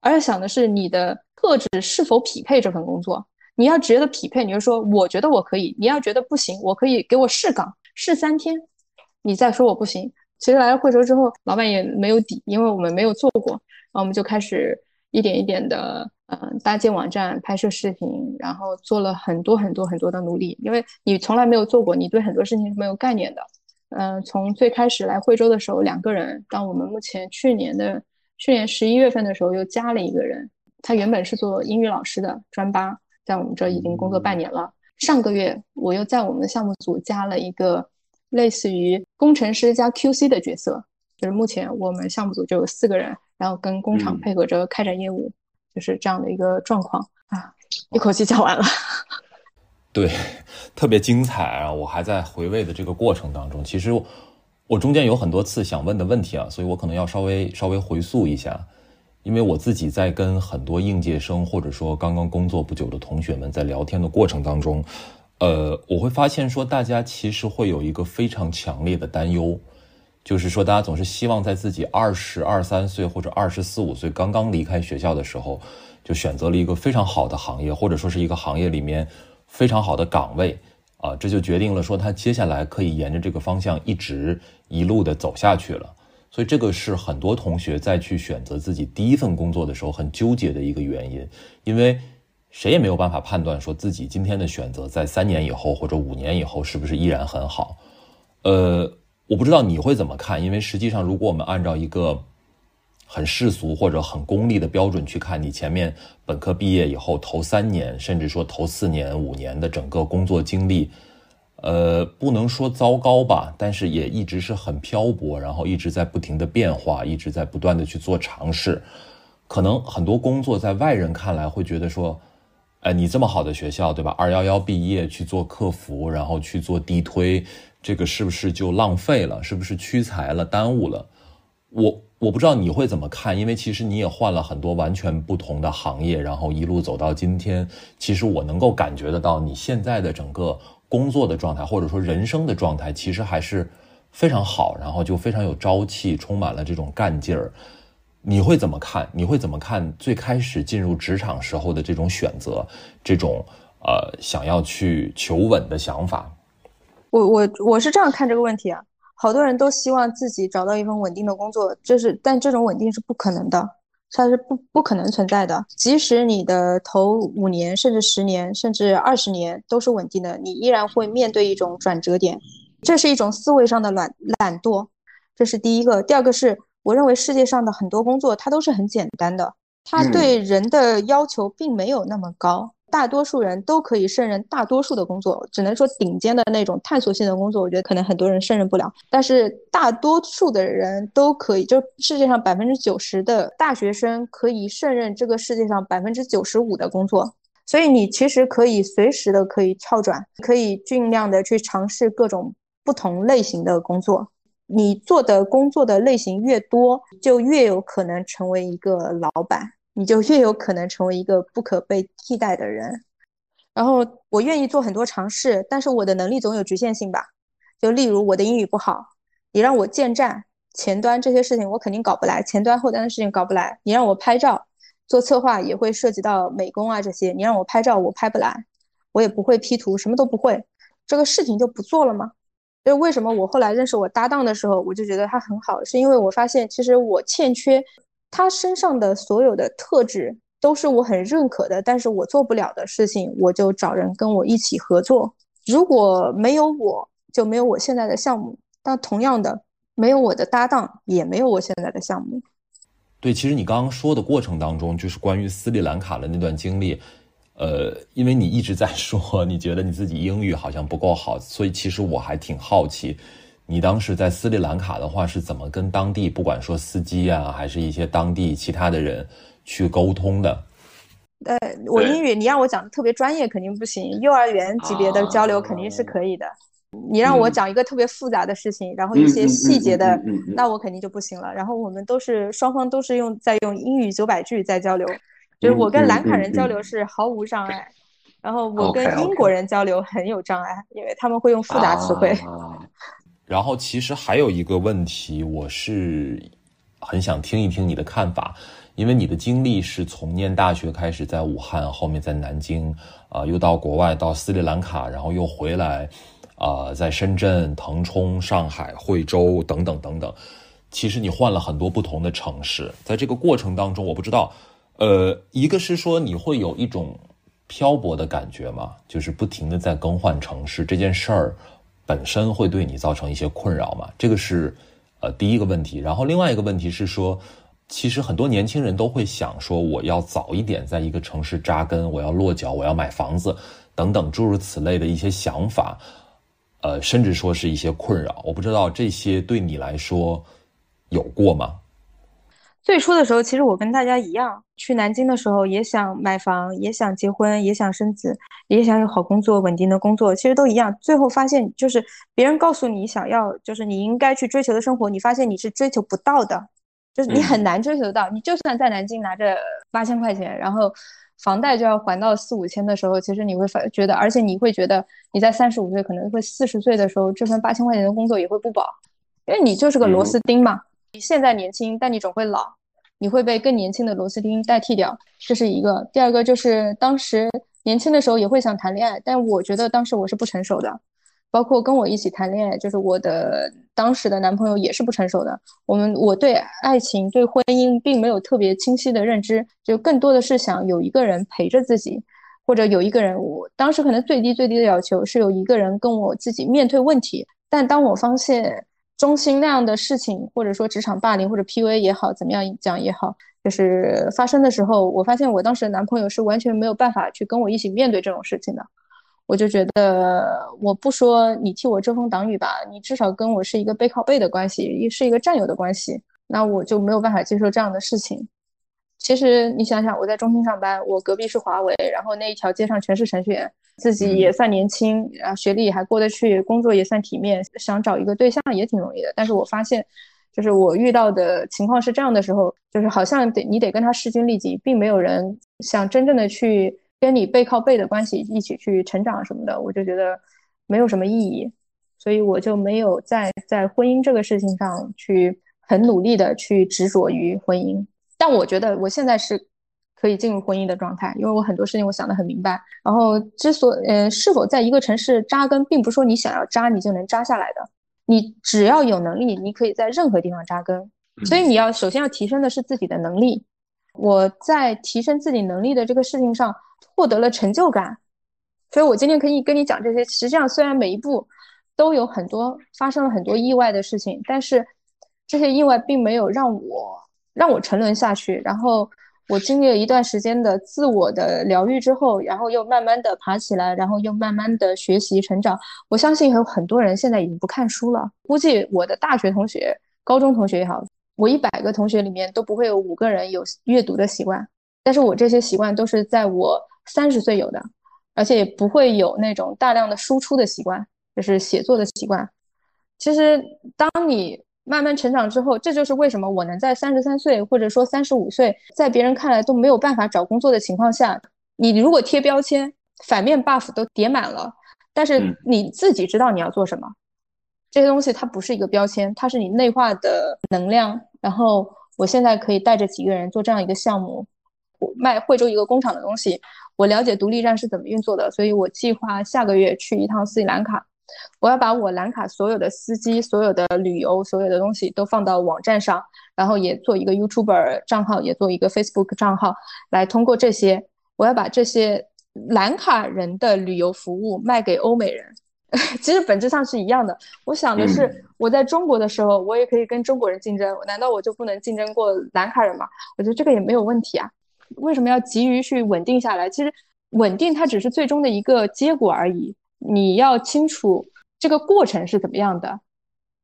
而要想的是你的特质是否匹配这份工作。你要觉得匹配，你就说我觉得我可以；你要觉得不行，我可以给我试岗试三天，你再说我不行。其实来了惠州之后，老板也没有底，因为我们没有做过，然后我们就开始一点一点的。嗯，搭建网站、拍摄视频，然后做了很多很多很多的努力，因为你从来没有做过，你对很多事情是没有概念的。嗯，从最开始来惠州的时候两个人，到我们目前去年的去年十一月份的时候又加了一个人，他原本是做英语老师的专八，在我们这已经工作半年了。上个月我又在我们的项目组加了一个类似于工程师加 QC 的角色，就是目前我们项目组就有四个人，然后跟工厂配合着开展业务。就是这样的一个状况啊，一口气讲完了。<laughs> 对，特别精彩啊！我还在回味的这个过程当中，其实我中间有很多次想问的问题啊，所以我可能要稍微稍微回溯一下，因为我自己在跟很多应届生或者说刚刚工作不久的同学们在聊天的过程当中，呃，我会发现说大家其实会有一个非常强烈的担忧。就是说，大家总是希望在自己二十二三岁或者二十四五岁刚刚离开学校的时候，就选择了一个非常好的行业，或者说是一个行业里面非常好的岗位啊，这就决定了说他接下来可以沿着这个方向一直一路的走下去了。所以这个是很多同学在去选择自己第一份工作的时候很纠结的一个原因，因为谁也没有办法判断说自己今天的选择在三年以后或者五年以后是不是依然很好，呃。我不知道你会怎么看，因为实际上，如果我们按照一个很世俗或者很功利的标准去看，你前面本科毕业以后头三年，甚至说头四年、五年的整个工作经历，呃，不能说糟糕吧，但是也一直是很漂泊，然后一直在不停的变化，一直在不断的去做尝试。可能很多工作在外人看来会觉得说，哎，你这么好的学校，对吧？二幺幺毕业去做客服，然后去做地推。这个是不是就浪费了？是不是屈才了、耽误了？我我不知道你会怎么看，因为其实你也换了很多完全不同的行业，然后一路走到今天。其实我能够感觉得到，你现在的整个工作的状态，或者说人生的状态，其实还是非常好，然后就非常有朝气，充满了这种干劲儿。你会怎么看？你会怎么看最开始进入职场时候的这种选择，这种呃想要去求稳的想法？我我我是这样看这个问题啊，好多人都希望自己找到一份稳定的工作，就是但这种稳定是不可能的，它是不不可能存在的。即使你的头五年甚至十年甚至二十年都是稳定的，你依然会面对一种转折点，这是一种思维上的懒懒惰，这是第一个。第二个是我认为世界上的很多工作它都是很简单的，它对人的要求并没有那么高。大多数人都可以胜任大多数的工作，只能说顶尖的那种探索性的工作，我觉得可能很多人胜任不了。但是大多数的人都可以，就世界上百分之九十的大学生可以胜任这个世界上百分之九十五的工作。所以你其实可以随时的可以跳转，可以尽量的去尝试各种不同类型的工作。你做的工作的类型越多，就越有可能成为一个老板，你就越有可能成为一个不可被替代的人。然后我愿意做很多尝试，但是我的能力总有局限性吧？就例如我的英语不好，你让我建站、前端这些事情，我肯定搞不来；前端、后端的事情搞不来。你让我拍照、做策划，也会涉及到美工啊这些。你让我拍照，我拍不来，我也不会 P 图，什么都不会，这个事情就不做了吗？所以为什么我后来认识我搭档的时候，我就觉得他很好，是因为我发现其实我欠缺他身上的所有的特质。都是我很认可的，但是我做不了的事情，我就找人跟我一起合作。如果没有我，就没有我现在的项目。但同样的，没有我的搭档，也没有我现在的项目。对，其实你刚刚说的过程当中，就是关于斯里兰卡的那段经历。呃，因为你一直在说，你觉得你自己英语好像不够好，所以其实我还挺好奇，你当时在斯里兰卡的话是怎么跟当地，不管说司机啊，还是一些当地其他的人。去沟通的，呃，我英语你让我讲的特别专业肯定不行，幼儿园级别的交流肯定是可以的。你让我讲一个特别复杂的事情，然后一些细节的，那我肯定就不行了。然后我们都是双方都是用在用英语九百句在交流，就是我跟兰卡人交流是毫无障碍，然后我跟英国人交流很有障碍，因为他们会用复杂词汇。然后其实还有一个问题，我是很想听一听你的看法。因为你的经历是从念大学开始在武汉，后面在南京，啊，又到国外到斯里兰卡，然后又回来，啊，在深圳、腾冲、上海、惠州等等等等。其实你换了很多不同的城市，在这个过程当中，我不知道，呃，一个是说你会有一种漂泊的感觉吗？就是不停的在更换城市这件事儿本身会对你造成一些困扰吗？这个是呃第一个问题。然后另外一个问题是说。其实很多年轻人都会想说，我要早一点在一个城市扎根，我要落脚，我要买房子，等等诸如此类的一些想法，呃，甚至说是一些困扰。我不知道这些对你来说有过吗？最初的时候，其实我跟大家一样，去南京的时候也想买房，也想结婚，也想生子，也想有好工作、稳定的工作，其实都一样。最后发现，就是别人告诉你想要，就是你应该去追求的生活，你发现你是追求不到的。就是你很难追求到，你就算在南京拿着八千块钱，然后房贷就要还到四五千的时候，其实你会发觉得，而且你会觉得你在三十五岁可能会四十岁的时候，这份八千块钱的工作也会不保，因为你就是个螺丝钉嘛。你你现在年轻，但你总会老，你会被更年轻的螺丝钉代替掉，这是一个。第二个就是当时年轻的时候也会想谈恋爱，但我觉得当时我是不成熟的。包括跟我一起谈恋爱，就是我的当时的男朋友也是不成熟的。我们我对爱情、对婚姻并没有特别清晰的认知，就更多的是想有一个人陪着自己，或者有一个人。我当时可能最低最低的要求是有一个人跟我自己面对问题。但当我发现中心那样的事情，或者说职场霸凌或者 PUA 也好，怎么样讲也好，就是发生的时候，我发现我当时的男朋友是完全没有办法去跟我一起面对这种事情的。我就觉得，我不说你替我遮风挡雨吧，你至少跟我是一个背靠背的关系，也是一个战友的关系，那我就没有办法接受这样的事情。其实你想想，我在中心上班，我隔壁是华为，然后那一条街上全是程序员，自己也算年轻，啊，学历还过得去，工作也算体面，想找一个对象也挺容易的。但是我发现，就是我遇到的情况是这样的时候，就是好像得你得跟他势均力敌，并没有人想真正的去。跟你背靠背的关系一起去成长什么的，我就觉得没有什么意义，所以我就没有在在婚姻这个事情上去很努力的去执着于婚姻。但我觉得我现在是可以进入婚姻的状态，因为我很多事情我想得很明白。然后之所呃是否在一个城市扎根，并不是说你想要扎你就能扎下来的，你只要有能力，你可以在任何地方扎根。所以你要首先要提升的是自己的能力。我在提升自己能力的这个事情上。获得了成就感，所以我今天可以跟你讲这些。实际上，虽然每一步都有很多发生了很多意外的事情，但是这些意外并没有让我让我沉沦下去。然后我经历了一段时间的自我的疗愈之后，然后又慢慢的爬起来，然后又慢慢的学习成长。我相信有很多人现在已经不看书了。估计我的大学同学、高中同学也好，我一百个同学里面都不会有五个人有阅读的习惯。但是我这些习惯都是在我。三十岁有的，而且也不会有那种大量的输出的习惯，就是写作的习惯。其实当你慢慢成长之后，这就是为什么我能在三十三岁或者说三十五岁，在别人看来都没有办法找工作的情况下，你如果贴标签，反面 buff 都叠满了，但是你自己知道你要做什么，这些东西它不是一个标签，它是你内化的能量。然后我现在可以带着几个人做这样一个项目，卖惠州一个工厂的东西。我了解独立站是怎么运作的，所以我计划下个月去一趟斯里兰卡。我要把我兰卡所有的司机、所有的旅游、所有的东西都放到网站上，然后也做一个 YouTuber 账号，也做一个 Facebook 账号，来通过这些，我要把这些兰卡人的旅游服务卖给欧美人。<laughs> 其实本质上是一样的。我想的是，我在中国的时候，我也可以跟中国人竞争，难道我就不能竞争过兰卡人吗？我觉得这个也没有问题啊。为什么要急于去稳定下来？其实稳定它只是最终的一个结果而已。你要清楚这个过程是怎么样的，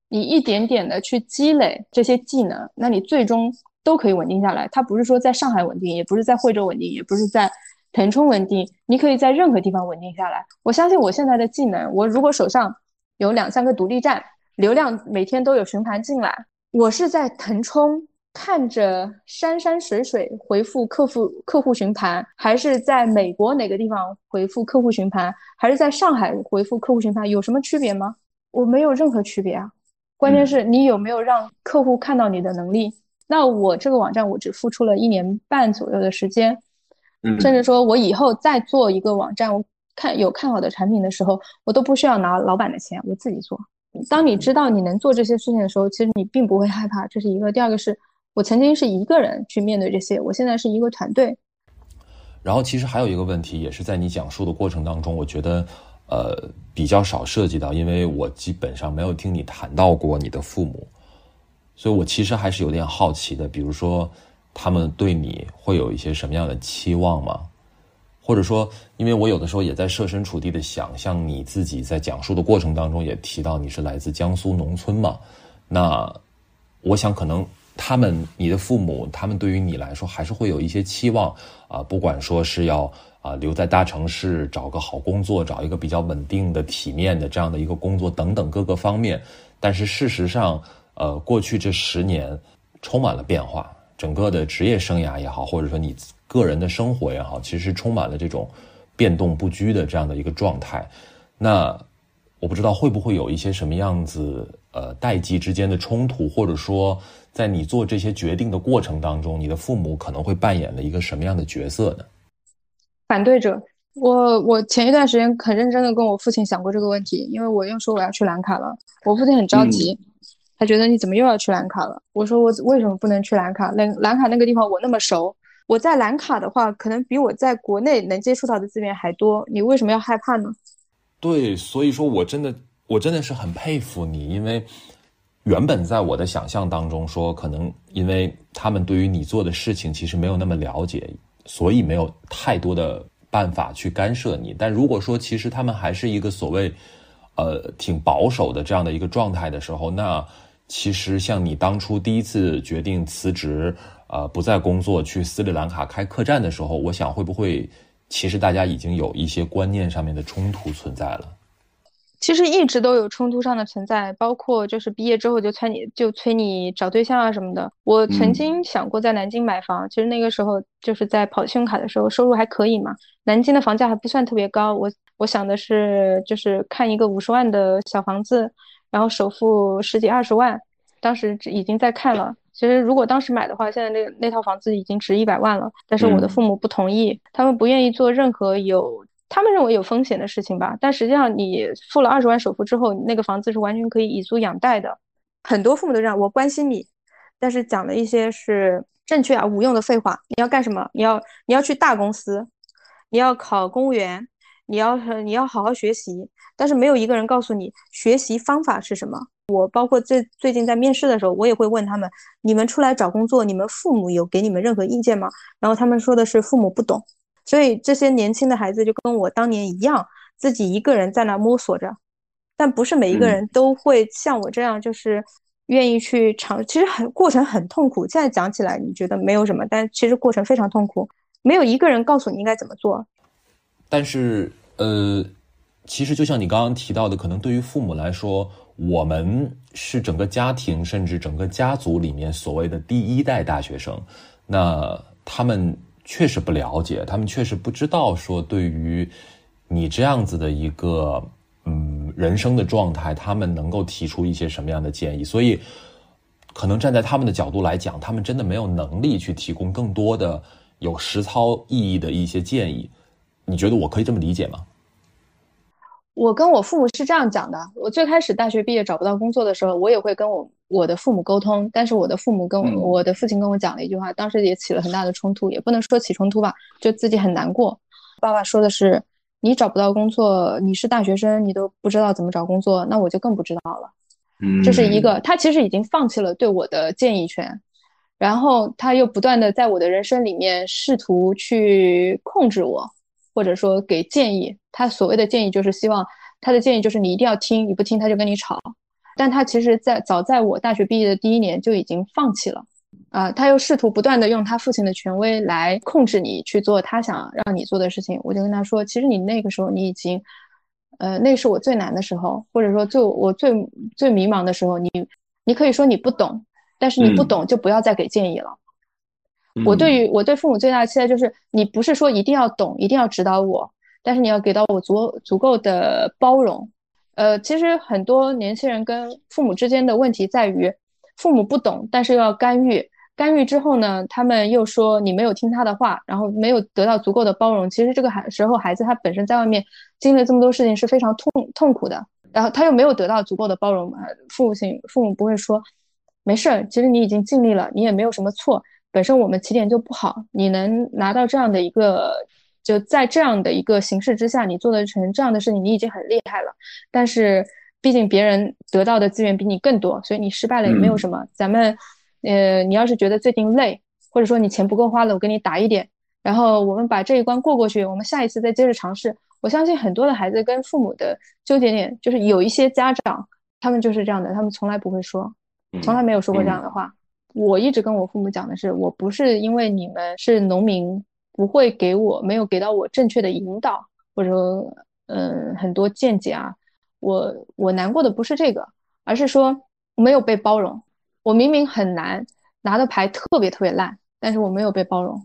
你一点点的去积累这些技能，那你最终都可以稳定下来。它不是说在上海稳定，也不是在惠州稳定，也不是在腾冲稳定，你可以在任何地方稳定下来。我相信我现在的技能，我如果手上有两三个独立站，流量每天都有询盘进来，我是在腾冲。看着山山水水回复客户客户询盘，还是在美国哪个地方回复客户询盘，还是在上海回复客户询盘，有什么区别吗？我没有任何区别啊。关键是你有没有让客户看到你的能力？那我这个网站我只付出了一年半左右的时间，嗯，甚至说我以后再做一个网站，我看有看好的产品的时候，我都不需要拿老板的钱，我自己做。当你知道你能做这些事情的时候，其实你并不会害怕。这是一个，第二个是。我曾经是一个人去面对这些，我现在是一个团队。然后，其实还有一个问题，也是在你讲述的过程当中，我觉得呃比较少涉及到，因为我基本上没有听你谈到过你的父母，所以我其实还是有点好奇的。比如说，他们对你会有一些什么样的期望吗？或者说，因为我有的时候也在设身处地的想，象你自己在讲述的过程当中也提到你是来自江苏农村嘛，那我想可能。他们，你的父母，他们对于你来说还是会有一些期望啊，不管说是要啊留在大城市找个好工作，找一个比较稳定的、体面的这样的一个工作等等各个方面。但是事实上，呃，过去这十年充满了变化，整个的职业生涯也好，或者说你个人的生活也好，其实充满了这种变动不居的这样的一个状态。那我不知道会不会有一些什么样子呃代际之间的冲突，或者说。在你做这些决定的过程当中，你的父母可能会扮演了一个什么样的角色呢？反对者。我我前一段时间很认真的跟我父亲想过这个问题，因为我又说我要去兰卡了，我父亲很着急，他觉得你怎么又要去兰卡了？我说我为什么不能去兰卡？兰兰卡那个地方我那么熟，我在兰卡的话，可能比我在国内能接触到的资源还多，你为什么要害怕呢？对，所以说我真的我真的是很佩服你，因为。原本在我的想象当中，说可能因为他们对于你做的事情其实没有那么了解，所以没有太多的办法去干涉你。但如果说其实他们还是一个所谓，呃，挺保守的这样的一个状态的时候，那其实像你当初第一次决定辞职，呃，不再工作去斯里兰卡开客栈的时候，我想会不会其实大家已经有一些观念上面的冲突存在了。其实一直都有冲突上的存在，包括就是毕业之后就催你就催你找对象啊什么的。我曾经想过在南京买房，其实那个时候就是在跑信用卡的时候，收入还可以嘛。南京的房价还不算特别高，我我想的是就是看一个五十万的小房子，然后首付十几二十万，当时已经在看了。其实如果当时买的话，现在那那套房子已经值一百万了，但是我的父母不同意，他们不愿意做任何有。他们认为有风险的事情吧，但实际上你付了二十万首付之后，那个房子是完全可以以租养贷的。很多父母都这样，我关心你，但是讲的一些是正确而无用的废话。你要干什么？你要你要去大公司，你要考公务员，你要你要好好学习，但是没有一个人告诉你学习方法是什么。我包括最最近在面试的时候，我也会问他们：你们出来找工作，你们父母有给你们任何意见吗？然后他们说的是父母不懂。所以这些年轻的孩子就跟我当年一样，自己一个人在那摸索着，但不是每一个人都会像我这样，就是愿意去尝。其实很过程很痛苦，现在讲起来你觉得没有什么，但其实过程非常痛苦。没有一个人告诉你应该怎么做。但是，呃，其实就像你刚刚提到的，可能对于父母来说，我们是整个家庭甚至整个家族里面所谓的第一代大学生，那他们确实不了解，他们确实不知道说对于你这样子的一个嗯人生的状态，他们能够提出一些什么样的建议，所以可能站在他们的角度来讲，他们真的没有能力去提供更多的有实操意义的一些建议。你觉得我可以这么理解吗？我跟我父母是这样讲的：我最开始大学毕业找不到工作的时候，我也会跟我我的父母沟通。但是我的父母跟我我的父亲跟我讲了一句话，当时也起了很大的冲突，也不能说起冲突吧，就自己很难过。爸爸说的是：你找不到工作，你是大学生，你都不知道怎么找工作，那我就更不知道了。嗯，这是一个，他其实已经放弃了对我的建议权，然后他又不断的在我的人生里面试图去控制我。或者说给建议，他所谓的建议就是希望他的建议就是你一定要听，你不听他就跟你吵。但他其实，在早在我大学毕业的第一年就已经放弃了。啊，他又试图不断的用他父亲的权威来控制你去做他想让你做的事情。我就跟他说，其实你那个时候你已经，呃，那是我最难的时候，或者说最我最最迷茫的时候，你你可以说你不懂，但是你不懂就不要再给建议了。我对于我对父母最大的期待就是，你不是说一定要懂，一定要指导我，但是你要给到我足足够的包容。呃，其实很多年轻人跟父母之间的问题在于，父母不懂，但是又要干预，干预之后呢，他们又说你没有听他的话，然后没有得到足够的包容。其实这个孩时候孩子他本身在外面经历这么多事情是非常痛痛苦的，然后他又没有得到足够的包容，父亲父母不会说没事儿，其实你已经尽力了，你也没有什么错。本身我们起点就不好，你能拿到这样的一个，就在这样的一个形势之下，你做得成这样的事情，你已经很厉害了。但是毕竟别人得到的资源比你更多，所以你失败了也没有什么。咱们，呃，你要是觉得最近累，或者说你钱不够花了，我给你打一点，然后我们把这一关过过去，我们下一次再接着尝试。我相信很多的孩子跟父母的纠结点，就是有一些家长他们就是这样的，他们从来不会说，从来没有说过这样的话。我一直跟我父母讲的是，我不是因为你们是农民，不会给我没有给到我正确的引导，或者说，嗯，很多见解啊，我我难过的不是这个，而是说没有被包容。我明明很难拿的牌特别特别烂，但是我没有被包容。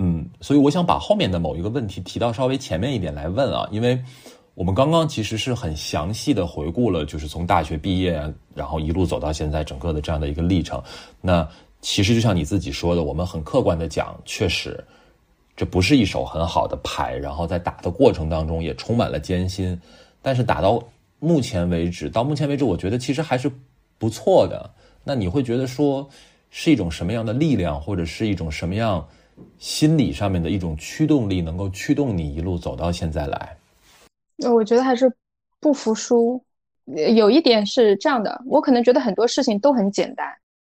嗯，所以我想把后面的某一个问题提到稍微前面一点来问啊，因为。我们刚刚其实是很详细的回顾了，就是从大学毕业，然后一路走到现在整个的这样的一个历程。那其实就像你自己说的，我们很客观的讲，确实这不是一手很好的牌，然后在打的过程当中也充满了艰辛。但是打到目前为止，到目前为止，我觉得其实还是不错的。那你会觉得说是一种什么样的力量，或者是一种什么样心理上面的一种驱动力，能够驱动你一路走到现在来？我觉得还是不服输。有一点是这样的，我可能觉得很多事情都很简单，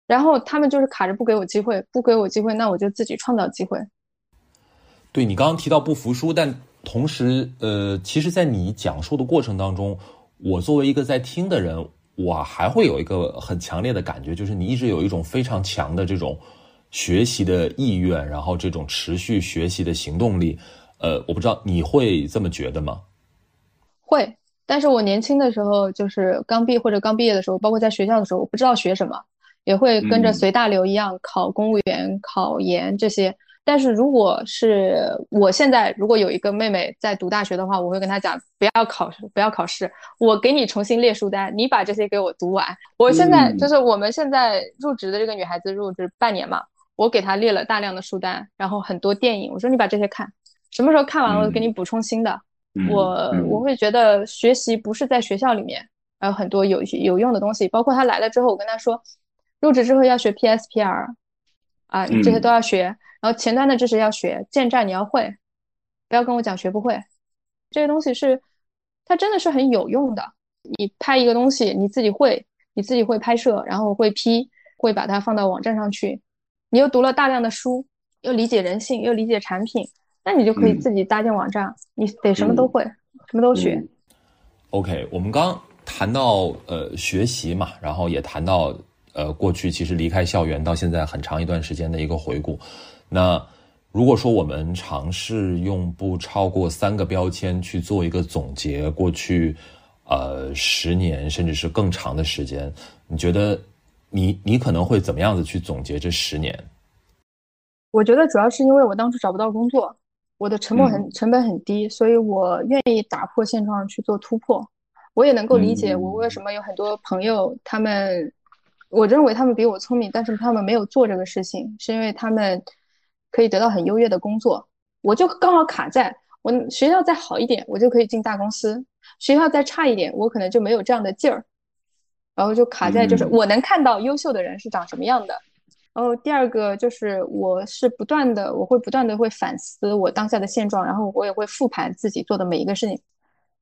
然后他们就是卡着不给我机会，不给我机会，那我就自己创造机会。对你刚刚提到不服输，但同时，呃，其实，在你讲述的过程当中，我作为一个在听的人，我还会有一个很强烈的感觉，就是你一直有一种非常强的这种学习的意愿，然后这种持续学习的行动力。呃，我不知道你会这么觉得吗？会，但是我年轻的时候，就是刚毕或者刚毕业的时候，包括在学校的时候，我不知道学什么，也会跟着随大流一样考公务员、考研这些。但是如果是我现在，如果有一个妹妹在读大学的话，我会跟她讲，不要考试，不要考试，我给你重新列书单，你把这些给我读完。我现在就是我们现在入职的这个女孩子入职半年嘛，我给她列了大量的书单，然后很多电影，我说你把这些看，什么时候看完了，给你补充新的。我我会觉得学习不是在学校里面，还有很多有有用的东西，包括她来了之后，我跟她说，入职之后要学 PSPR，啊，这些都要学，然后前端的知识要学，建站你要会，不要跟我讲学不会，这些东西是，它真的是很有用的。你拍一个东西，你自己会，你自己会拍摄，然后会 P，会把它放到网站上去，你又读了大量的书，又理解人性，又理解产品。那你就可以自己搭建网站，你得什么都会，什么都学。OK，我们刚谈到呃学习嘛，然后也谈到呃过去其实离开校园到现在很长一段时间的一个回顾。那如果说我们尝试用不超过三个标签去做一个总结，过去呃十年甚至是更长的时间，你觉得你你可能会怎么样子去总结这十年？我觉得主要是因为我当初找不到工作，我的沉默很成本很低，所以我愿意打破现状去做突破。我也能够理解我为什么有很多朋友，他们我认为他们比我聪明，但是他们没有做这个事情，是因为他们。可以得到很优越的工作，我就刚好卡在我学校再好一点，我就可以进大公司；学校再差一点，我可能就没有这样的劲儿，然后就卡在就是我能看到优秀的人是长什么样的。然后第二个就是我是不断的，我会不断的会反思我当下的现状，然后我也会复盘自己做的每一个事情。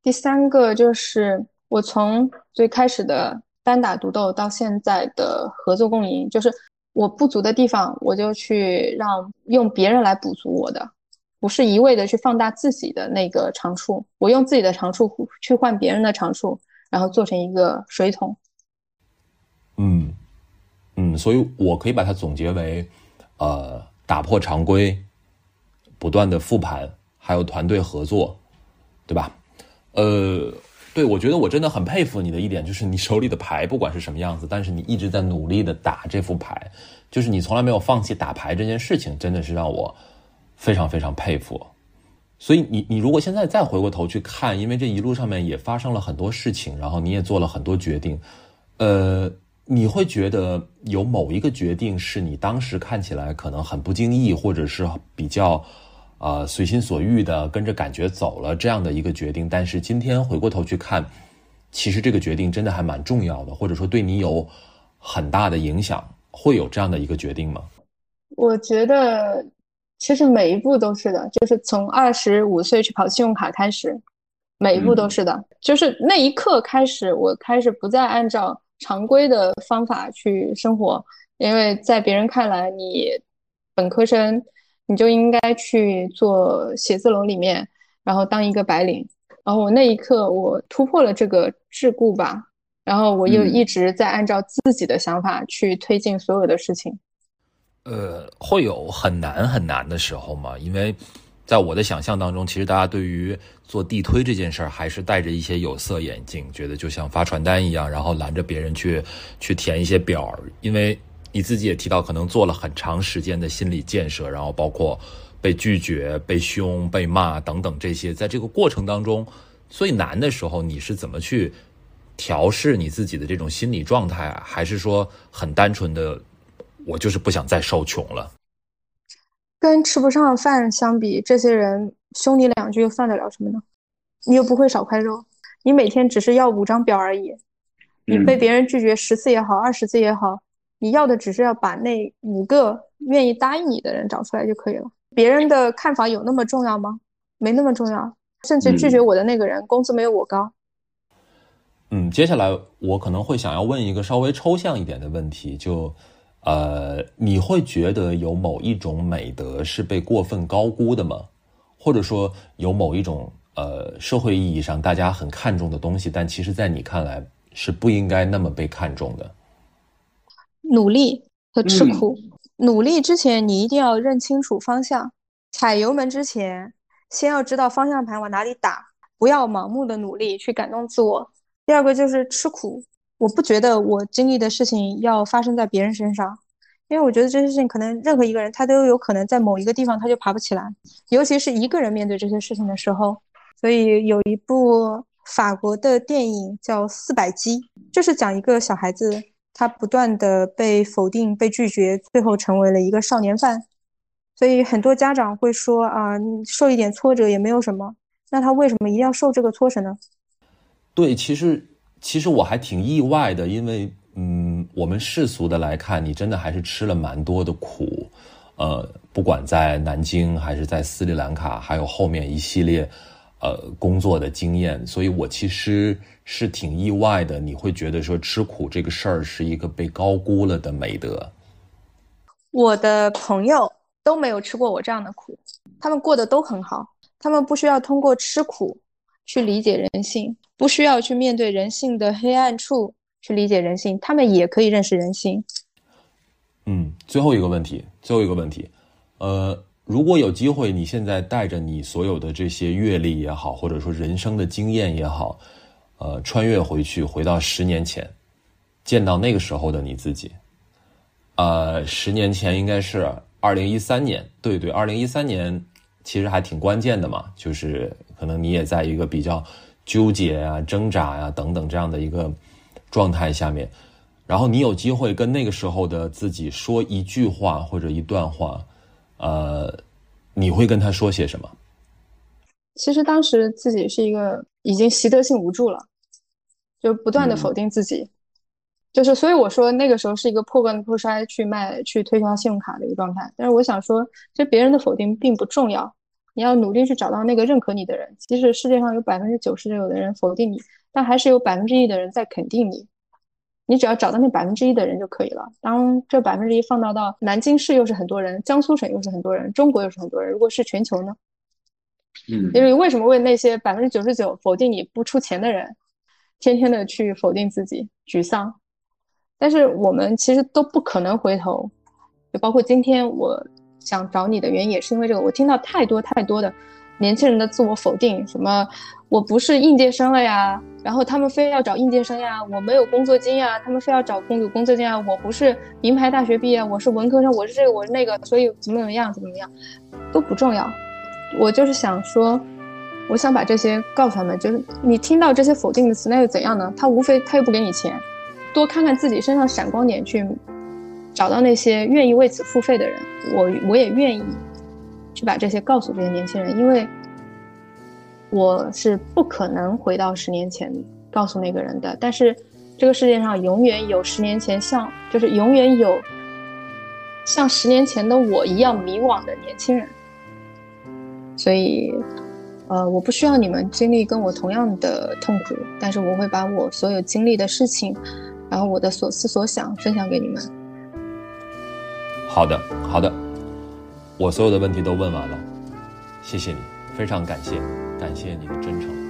第三个就是我从最开始的单打独斗到现在的合作共赢，就是。我不足的地方，我就去让用别人来补足我的，不是一味的去放大自己的那个长处。我用自己的长处去换别人的长处，然后做成一个水桶。嗯嗯，所以我可以把它总结为，呃，打破常规，不断的复盘，还有团队合作，对吧？呃。对，我觉得我真的很佩服你的一点，就是你手里的牌不管是什么样子，但是你一直在努力的打这副牌，就是你从来没有放弃打牌这件事情，真的是让我非常非常佩服。所以你你如果现在再回过头去看，因为这一路上面也发生了很多事情，然后你也做了很多决定，呃，你会觉得有某一个决定是你当时看起来可能很不经意，或者是比较。啊，随心所欲的跟着感觉走了这样的一个决定，但是今天回过头去看，其实这个决定真的还蛮重要的，或者说对你有很大的影响，会有这样的一个决定吗？我觉得其实每一步都是的，就是从二十五岁去跑信用卡开始，每一步都是的，就是那一刻开始，我开始不再按照常规的方法去生活，因为在别人看来，你本科生。你就应该去做写字楼里面，然后当一个白领。然后我那一刻，我突破了这个桎梏吧，然后我又一直在按照自己的想法去推进所有的事情。呃，会有很难很难的时候吗？因为在我的想象当中，其实大家对于做地推这件事儿，还是戴着一些有色眼镜，觉得就像发传单一样，然后拦着别人去去填一些表，因为。你自己也提到，可能做了很长时间的心理建设，然后包括被拒绝、被凶、被骂等等这些，在这个过程当中最难的时候，你是怎么去调试你自己的这种心理状态？还是说很单纯的，我就是不想再受穷了？跟吃不上饭相比，这些人凶你两句又算得了什么呢？你又不会少块肉，你每天只是要五张表而已，你被别人拒绝十次也好，二十次也好。你要的只是要把那五个愿意答应你的人找出来就可以了。别人的看法有那么重要吗？没那么重要。甚至拒绝我的那个人工资没有我高。嗯，接下来我可能会想要问一个稍微抽象一点的问题，就呃，你会觉得有某一种美德是被过分高估的吗？或者说有某一种呃社会意义上大家很看重的东西，但其实在你看来是不应该那么被看重的？努力和吃苦。努力之前，你一定要认清楚方向。踩油门之前，先要知道方向盘往哪里打，不要盲目的努力去感动自我。第二个就是吃苦。我不觉得我经历的事情要发生在别人身上，因为我觉得这些事情可能任何一个人他都有可能在某一个地方他就爬不起来，尤其是一个人面对这些事情的时候。所以有一部法国的电影叫《四百击》，就是讲一个小孩子。他不断的被否定、被拒绝，最后成为了一个少年犯。所以很多家长会说：“啊，受一点挫折也没有什么。”那他为什么一定要受这个挫折呢？对，其实其实我还挺意外的，因为嗯，我们世俗的来看，你真的还是吃了蛮多的苦。呃，不管在南京还是在斯里兰卡，还有后面一系列。呃，工作的经验，所以我其实是挺意外的。你会觉得说吃苦这个事儿是一个被高估了的美德？我的朋友都没有吃过我这样的苦，他们过得都很好。他们不需要通过吃苦去理解人性，不需要去面对人性的黑暗处去理解人性，他们也可以认识人性。嗯，最后一个问题，最后一个问题，呃。如果有机会，你现在带着你所有的这些阅历也好，或者说人生的经验也好，呃，穿越回去，回到十年前，见到那个时候的你自己，呃，十年前应该是二零一三年，对对，二零一三年其实还挺关键的嘛，就是可能你也在一个比较纠结啊、挣扎呀等等这样的一个状态下面，然后你有机会跟那个时候的自己说一句话或者一段话。呃，你会跟他说些什么？其实当时自己是一个已经习得性无助了，就不断的否定自己，就是所以我说那个时候是一个破罐子破摔去卖去推销信用卡的一个状态。但是我想说，其实别人的否定并不重要，你要努力去找到那个认可你的人。即使世界上有百分之九十有的人否定你，但还是有百分之一的人在肯定你。你只要找到那百分之一的人就可以了。当这百分之一放到到南京市又是很多人，江苏省又是很多人，中国又是很多人，如果是全球呢？嗯，因为为什么为那些百分之九十九否定你不出钱的人，天天的去否定自己，沮丧？但是我们其实都不可能回头，就包括今天我想找你的原因也是因为这个。我听到太多太多的年轻人的自我否定，什么我不是应届生了呀。然后他们非要找应届生呀，我没有工作经验，他们非要找工有工作经验，我不是名牌大学毕业，我是文科生，我是这个我是那个，所以怎么怎么样怎么怎么样，都不重要。我就是想说，我想把这些告诉他们，就是你听到这些否定的词，那又怎样呢？他无非他又不给你钱，多看看自己身上闪光点，去找到那些愿意为此付费的人。我我也愿意去把这些告诉这些年轻人，因为。我是不可能回到十年前告诉那个人的，但是这个世界上永远有十年前像，就是永远有像十年前的我一样迷惘的年轻人，所以，呃，我不需要你们经历跟我同样的痛苦，但是我会把我所有经历的事情，然后我的所思所想分享给你们。好的，好的，我所有的问题都问完了，谢谢你，非常感谢。感谢你的真诚。